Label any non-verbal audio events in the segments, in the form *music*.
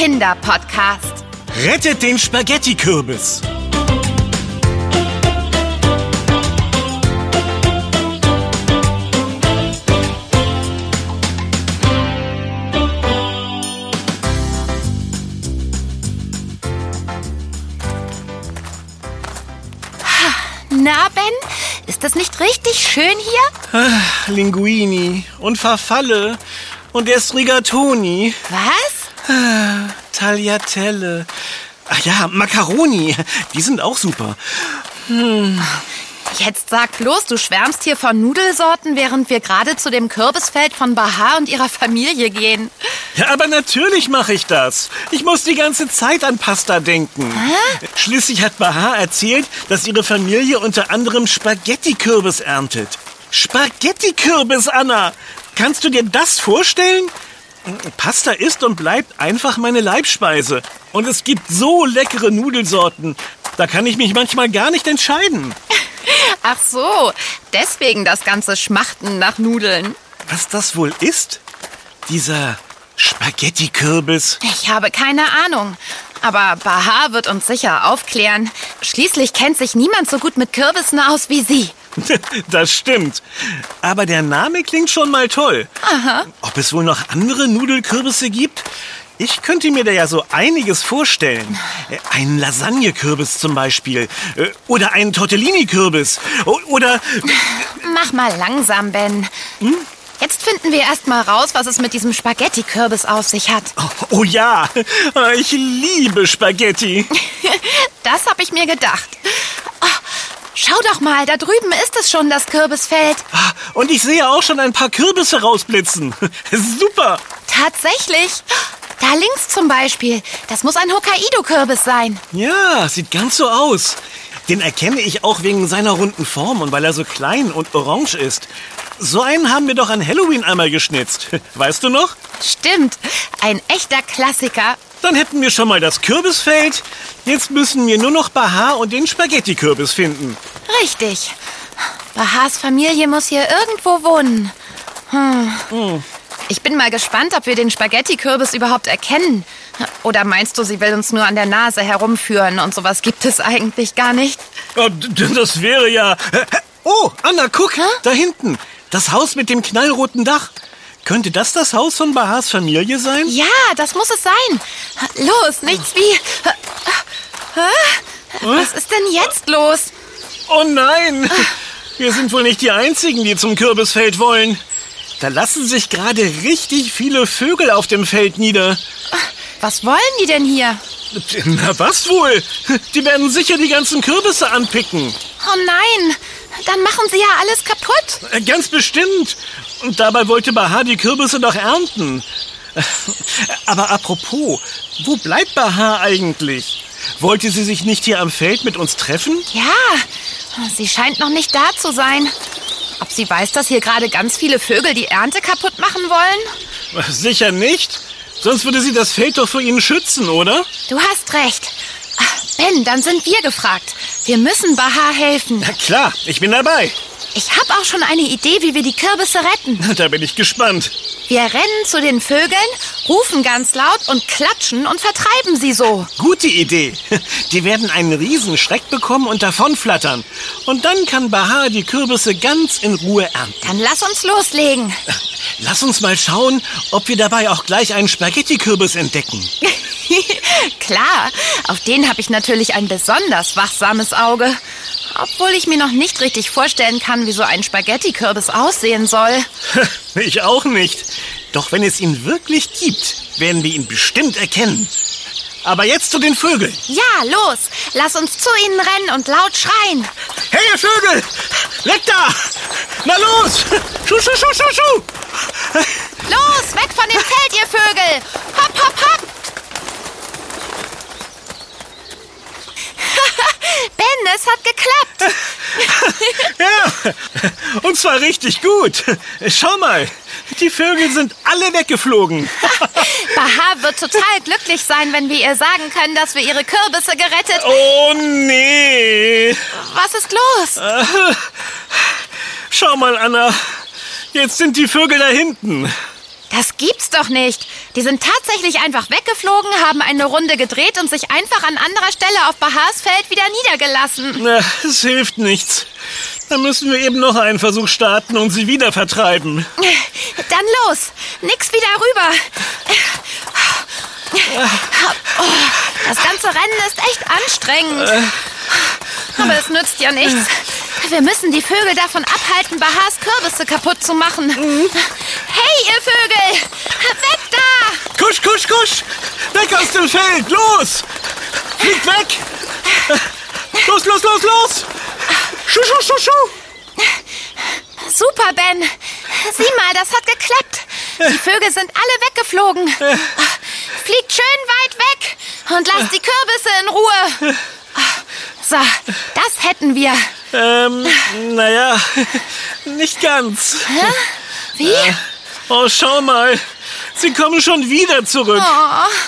Kinderpodcast. Rettet den Spaghetti-Kürbis. Na, Ben, ist das nicht richtig schön hier? Ach, Linguini und Farfalle und erst Rigatoni. Was? Ah, Tagliatelle. Ach ja, Macaroni. Die sind auch super. Jetzt sag bloß, du schwärmst hier von Nudelsorten, während wir gerade zu dem Kürbisfeld von Bahar und ihrer Familie gehen. Ja, aber natürlich mache ich das. Ich muss die ganze Zeit an Pasta denken. Schließlich hat Bahar erzählt, dass ihre Familie unter anderem Spaghetti-Kürbis erntet. Spaghetti-Kürbis, Anna! Kannst du dir das vorstellen? Pasta ist und bleibt einfach meine Leibspeise. Und es gibt so leckere Nudelsorten. Da kann ich mich manchmal gar nicht entscheiden. *laughs* Ach so, deswegen das ganze Schmachten nach Nudeln. Was das wohl ist? Dieser Spaghetti-Kürbis. Ich habe keine Ahnung. Aber Bahar wird uns sicher aufklären. Schließlich kennt sich niemand so gut mit Kürbissen aus wie sie. *laughs* Das stimmt. Aber der Name klingt schon mal toll. Aha. Ob es wohl noch andere Nudelkürbisse gibt? Ich könnte mir da ja so einiges vorstellen. Äh, Einen Lasagnekürbis zum Beispiel. Äh, Oder einen Tortellini-Kürbis. Oder... Mach mal langsam, Ben. Jetzt finden wir erst mal raus, was es mit diesem Spaghetti-Kürbis auf sich hat. Oh ja, ich liebe Spaghetti. *laughs* Das habe ich mir gedacht. Schau doch mal, da drüben ist es schon, das Kürbisfeld. Ah, Und ich sehe auch schon ein paar Kürbisse rausblitzen. *laughs* Super. Tatsächlich. Da links zum Beispiel. Das muss ein Hokkaido-Kürbis sein. Ja, sieht ganz so aus. Den erkenne ich auch wegen seiner runden Form und weil er so klein und orange ist. So einen haben wir doch an Halloween einmal geschnitzt. *laughs* Weißt du noch? Stimmt. Ein echter Klassiker. Dann hätten wir schon mal das Kürbisfeld. Jetzt müssen wir nur noch Bahar und den Spaghetti-Kürbis finden. Richtig. Bahars Familie muss hier irgendwo wohnen. Hm. Ich bin mal gespannt, ob wir den Spaghetti-Kürbis überhaupt erkennen. Oder meinst du, sie will uns nur an der Nase herumführen und sowas gibt es eigentlich gar nicht? Oh, das wäre ja... Oh, Anna, guck, da hinten. Das Haus mit dem knallroten Dach. Könnte das das Haus von Bahars Familie sein? Ja, das muss es sein. Los, nichts wie... Was ist denn jetzt los? Oh nein! Wir sind wohl nicht die Einzigen, die zum Kürbisfeld wollen. Da lassen sich gerade richtig viele Vögel auf dem Feld nieder. Was wollen die denn hier? Na was wohl? Die werden sicher die ganzen Kürbisse anpicken. Oh nein, dann machen sie ja alles kaputt. Äh, Ganz bestimmt. Und dabei wollte Bahar die Kürbisse doch ernten. Aber apropos, wo bleibt Bahar eigentlich? Wollte sie sich nicht hier am Feld mit uns treffen? Ja, sie scheint noch nicht da zu sein. Ob sie weiß, dass hier gerade ganz viele Vögel die Ernte kaputt machen wollen? Sicher nicht. Sonst würde sie das Feld doch vor ihnen schützen, oder? Du hast recht. Ach, Ben, dann sind wir gefragt. Wir müssen Bahar helfen. Na klar, ich bin dabei. Ich habe auch schon eine Idee, wie wir die Kürbisse retten. *laughs* Da bin ich gespannt. Wir rennen zu den Vögeln, rufen ganz laut und klatschen und vertreiben sie so. Gute Idee. *laughs* Die werden einen riesen Schreck bekommen und davonflattern. Und dann kann Bahar die Kürbisse ganz in Ruhe ernten. Dann lass uns loslegen. *laughs* Lass uns mal schauen, ob wir dabei auch gleich einen Spaghetti-Kürbis entdecken. Klar, auf den habe ich natürlich ein besonders wachsames Auge. Obwohl ich mir noch nicht richtig vorstellen kann, wie so ein Spaghetti-Kürbis aussehen soll. *laughs* Ich auch nicht. Doch wenn es ihn wirklich gibt, werden wir ihn bestimmt erkennen. Aber jetzt zu den Vögeln. Ja, los, lass uns zu ihnen rennen und laut schreien. Hey, ihr Vögel! Weg da! Na los! Schuh, schuh, schuh, schuh, schuh! Los, weg von dem Feld, ihr Vögel! Hopp, hopp, hopp! ben, es hat geklappt. Ja, *laughs* und zwar richtig gut. Schau mal, die Vögel sind alle weggeflogen. *laughs* Bahar wird total glücklich sein, wenn wir ihr sagen können, dass wir ihre Kürbisse gerettet. Oh nee. Was ist los? Schau mal, Anna. Jetzt sind die Vögel da hinten. Das gibt's doch nicht. Die sind tatsächlich einfach weggeflogen, haben eine Runde gedreht und sich einfach an anderer Stelle auf Bahars Feld wieder niedergelassen. Na, es hilft nichts. Dann müssen wir eben noch einen Versuch starten und sie wieder vertreiben. Dann los. Nix wieder rüber. Das ganze Rennen ist echt anstrengend. Aber es nützt ja nichts. Wir müssen die Vögel davon abhalten, Bahars Kürbisse kaputt zu machen. Hey, ihr Vögel! Weg da! Kusch, kusch, kusch! Weg aus dem Feld! Los! Fliegt weg! Los, los, los, los! Schuh, schuh, schuh, schuh! Super, Ben. Sieh mal, das hat geklappt. Die *laughs* Vögel sind alle weggeflogen. Fliegt schön weit weg und lasst die Kürbisse in Ruhe. So, das hätten wir. Ähm, naja, nicht ganz. Hä? Wie? Oh, schau mal. Sie kommen schon wieder zurück.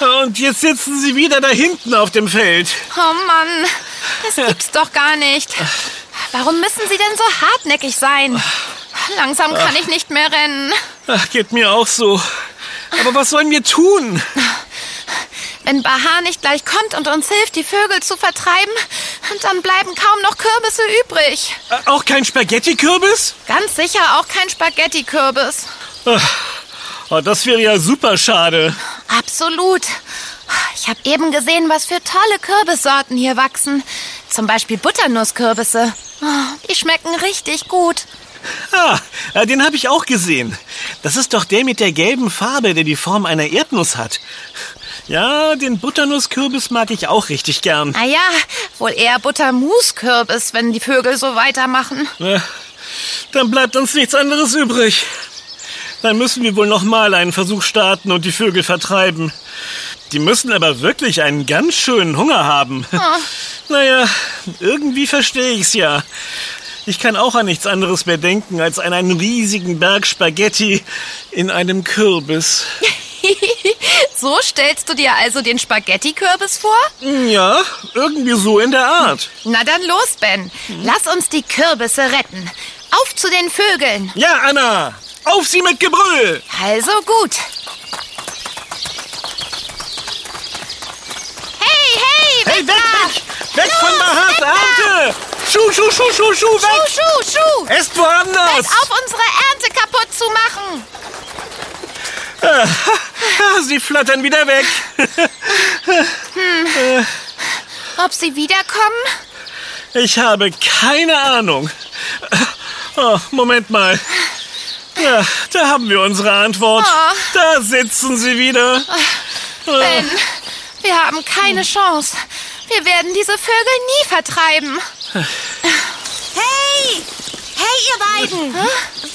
Oh. Und jetzt sitzen sie wieder da hinten auf dem Feld. Oh Mann, das gibt's doch gar nicht. Warum müssen Sie denn so hartnäckig sein? Langsam kann ich nicht mehr rennen. Ach, geht mir auch so. Aber was sollen wir tun? Wenn Bahar nicht gleich kommt und uns hilft, die Vögel zu vertreiben, dann bleiben kaum noch Kürbisse übrig. Äh, Auch kein Spaghetti-Kürbis? Ganz sicher auch kein Spaghetti-Kürbis. Oh, das wäre ja super schade. Absolut. Ich habe eben gesehen, was für tolle Kürbissorten hier wachsen. Zum Beispiel Butternusskürbisse. Die schmecken richtig gut. Ah, äh, den habe ich auch gesehen. Das ist doch der mit der gelben Farbe, der die Form einer Erdnuss hat. Ja, den Butternusskürbis mag ich auch richtig gern. Naja, wohl eher Buttermuskürbis, wenn die Vögel so weitermachen. Äh, Dann bleibt uns nichts anderes übrig. Dann müssen wir wohl nochmal einen Versuch starten und die Vögel vertreiben. Die müssen aber wirklich einen ganz schönen Hunger haben. *laughs* Naja, irgendwie verstehe ich's ja. Ich kann auch an nichts anderes mehr denken als an einen riesigen Berg Spaghetti in einem Kürbis. *laughs* So stellst du dir also den Spaghetti-Kürbis vor? Ja, irgendwie so in der Art. Na dann los, Ben. Lass uns die Kürbisse retten. Auf zu den Vögeln. Ja, Anna, auf sie mit Gebrüll! Also gut. Hey, hey, weg Hey, weg, da! Weg! Von Los, weg da! Ernte! Schuh, schuh, schuh, schuh, schuh, weg! Schuh, Schuh, Schuh! Esst woanders! Hört auf, unsere Ernte kaputt zu machen! Ah, *laughs* Sie flattern wieder weg. Ob sie wiederkommen? Ich habe keine Ahnung. Oh, Moment mal. Ja, da haben wir unsere Antwort. Oh. Da sitzen sie wieder. Ben, wir haben keine Chance. Wir werden diese Vögel nie vertreiben. Hey! Hey, ihr beiden!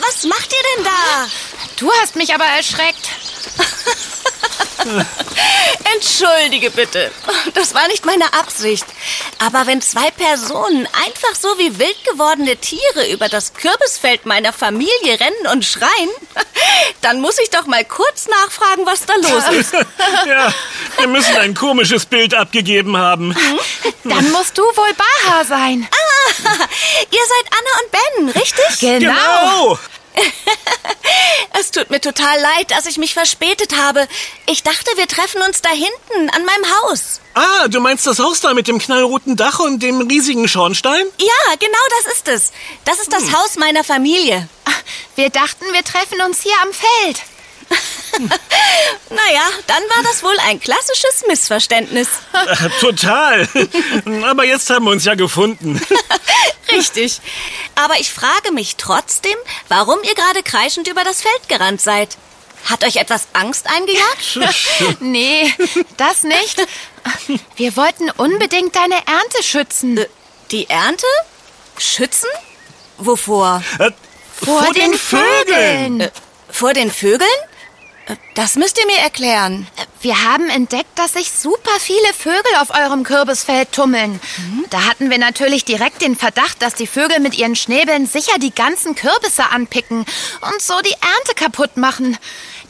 Was macht ihr denn da? Du hast mich aber erschreckt. *laughs* *laughs* Entschuldige bitte. Das war nicht meine Absicht. Aber wenn zwei Personen einfach so wie wild gewordene Tiere über das Kürbisfeld meiner Familie rennen und schreien, *laughs* dann muss ich doch mal kurz nachfragen, was da los *laughs* ist. Ja, wir müssen ein komisches Bild abgegeben haben. Dann musst du wohl Baha sein. Ihr seid Anna und Ben, richtig? Genau. Es tut mir total leid, dass ich mich verspätet habe. Ich dachte, wir treffen uns da hinten an meinem Haus. Ah, du meinst das Haus da mit dem knallroten Dach und dem riesigen Schornstein? Ja, genau das ist es. Das ist das Haus meiner Familie. Wir dachten, wir treffen uns hier am Feld. *laughs* Naja, dann war das wohl ein klassisches Missverständnis. *laughs* Total. Aber jetzt haben wir uns ja gefunden. *laughs* Richtig. Aber ich frage mich trotzdem, warum ihr gerade kreischend über das Feld gerannt seid. Hat euch etwas Angst eingejagt? Nee, das nicht. Wir wollten unbedingt deine Ernte schützen. Äh, Die Ernte? Schützen? Wovor? Äh, Vor, den, Vögeln. Äh, Vor den Vögeln? Das müsst ihr mir erklären. Wir haben entdeckt, dass sich super viele Vögel auf eurem Kürbisfeld tummeln. Da hatten wir natürlich direkt den Verdacht, dass die Vögel mit ihren Schnäbeln sicher die ganzen Kürbisse anpicken und so die Ernte kaputt machen.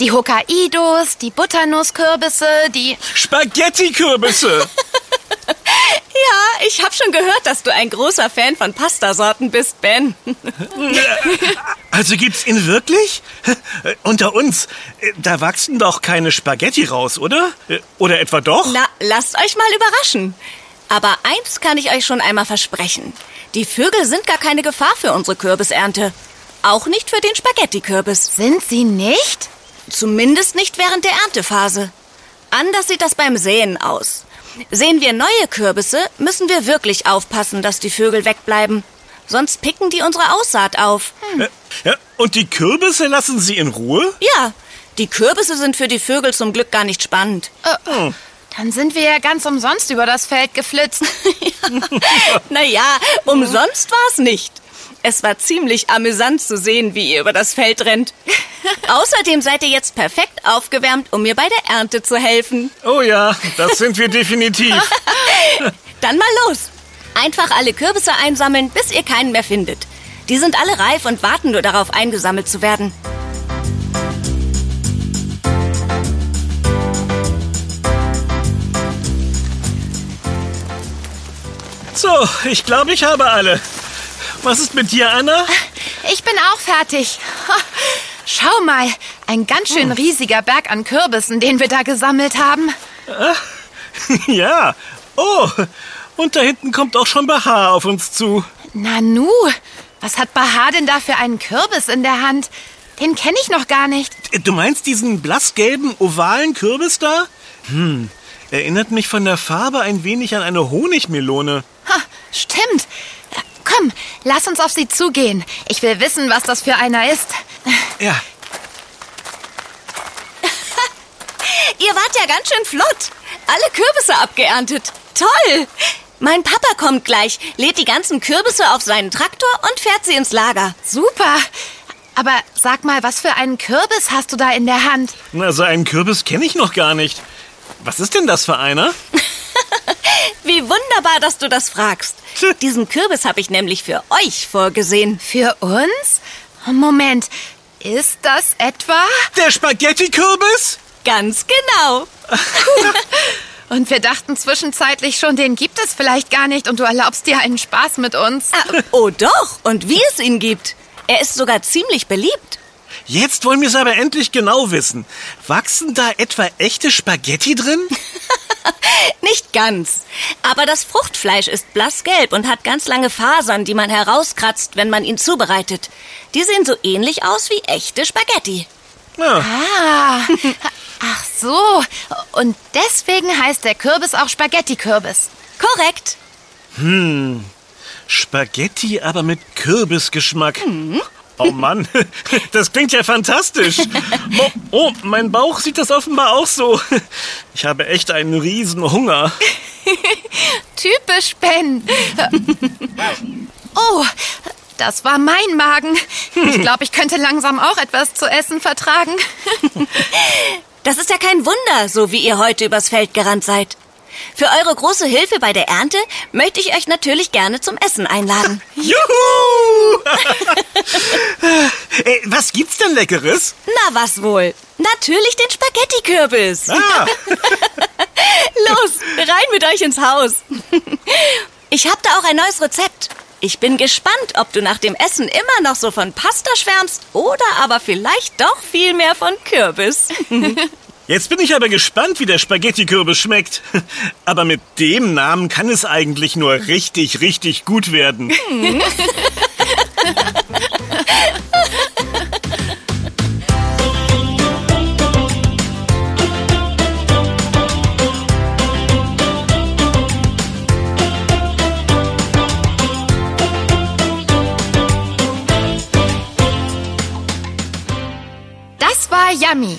Die Hokkaidos, die Butternusskürbisse, die... Spaghetti-Kürbisse. *laughs* Ja, ich habe schon gehört, dass du ein großer Fan von Pastasorten bist, Ben. Also gibt's ihn wirklich? Unter uns, da wachsen doch keine Spaghetti raus, oder? Oder etwa doch? Na, lasst euch mal überraschen. Aber eins kann ich euch schon einmal versprechen. Die Vögel sind gar keine Gefahr für unsere Kürbisernte. Auch nicht für den Spaghetti-Kürbis. Sind sie nicht? Zumindest nicht während der Erntephase. Anders sieht das beim Säen aus. Sehen wir neue Kürbisse, müssen wir wirklich aufpassen, dass die Vögel wegbleiben. Sonst picken die unsere Aussaat auf. Äh, Ja, und die Kürbisse lassen Sie in Ruhe? Ja, die Kürbisse sind für die Vögel zum Glück gar nicht spannend. Äh, Dann sind wir ja ganz umsonst über das Feld geflitzt. *laughs* Naja, umsonst war es nicht. Es war ziemlich amüsant zu sehen, wie ihr über das Feld rennt. *laughs* Außerdem seid ihr jetzt perfekt aufgewärmt, um mir bei der Ernte zu helfen. Oh ja, das sind wir definitiv. *laughs* Dann mal los. Einfach alle Kürbisse einsammeln, bis ihr keinen mehr findet. Die sind alle reif und warten nur darauf, eingesammelt zu werden. So, ich glaube, ich habe alle. Was ist mit dir, Anna? Ich bin auch fertig. Ha, *laughs* Schau mal, ein ganz schön riesiger Berg an Kürbissen, den wir da gesammelt haben. *laughs* ja. Oh, und da hinten kommt auch schon Bahar auf uns zu. Nanu, was hat Bahar denn da für einen Kürbis in der Hand? Den kenne ich noch gar nicht. Du meinst diesen blassgelben, ovalen Kürbis da? Hm, erinnert mich von der Farbe ein wenig an eine Honigmelone. Ha, stimmt. Komm, lass uns auf sie zugehen. Ich will wissen, was das für einer ist. Ja, *laughs* Ihr wart ja ganz schön flott. Alle Kürbisse abgeerntet. Toll. Mein Papa kommt gleich, lädt die ganzen Kürbisse auf seinen Traktor und fährt sie ins Lager. Super. Aber sag mal, was für einen Kürbis hast du da in der Hand? also einen Kürbis kenne ich noch gar nicht. Was ist denn das für einer? *laughs* Wie wunderbar, dass du das fragst. Diesen Kürbis habe ich nämlich für euch vorgesehen. Für uns? Moment, ist das etwa? Der Spaghetti-Kürbis? Ganz genau. *laughs* Und wir dachten zwischenzeitlich schon, den gibt es vielleicht gar nicht und du erlaubst dir einen Spaß mit uns. Ah, oh doch, und wie es ihn gibt. Er ist sogar ziemlich beliebt. Jetzt wollen wir es aber endlich genau wissen. Wachsen da etwa echte Spaghetti drin? *laughs* *laughs* Nicht ganz. Aber das Fruchtfleisch ist blassgelb und hat ganz lange Fasern, die man herauskratzt, wenn man ihn zubereitet. Die sehen so ähnlich aus wie echte Spaghetti. Ja. Ah, *laughs* ach so. Und deswegen heißt der Kürbis auch Spaghetti-Kürbis. Korrekt. Spaghetti, aber mit Kürbisgeschmack. Oh Mann, *laughs* das klingt ja fantastisch. Oh, oh, mein Bauch sieht das offenbar auch so. Ich habe echt einen riesen Hunger. *laughs* Typisch Ben. *laughs* Oh, das war mein Magen. Ich glaube, ich könnte langsam auch etwas zu essen vertragen. Das ist ja kein Wunder, so wie ihr heute übers Feld gerannt seid. Für eure große Hilfe bei der Ernte möchte ich euch natürlich gerne zum Essen einladen. *laughs* Juhu! Ey, *laughs* was gibt's denn Leckeres? Na, was wohl? Natürlich den Spaghetti-Kürbis. Ah, *laughs* Los, rein mit euch ins Haus. Ich habe da auch ein neues Rezept. Ich bin gespannt, ob du nach dem Essen immer noch so von Pasta schwärmst oder aber vielleicht doch viel mehr von Kürbis. Jetzt bin ich aber gespannt, wie der Spaghetti-Kürbis schmeckt. *laughs* Aber mit dem Namen kann es eigentlich nur richtig, richtig gut werden. Das war Yummy,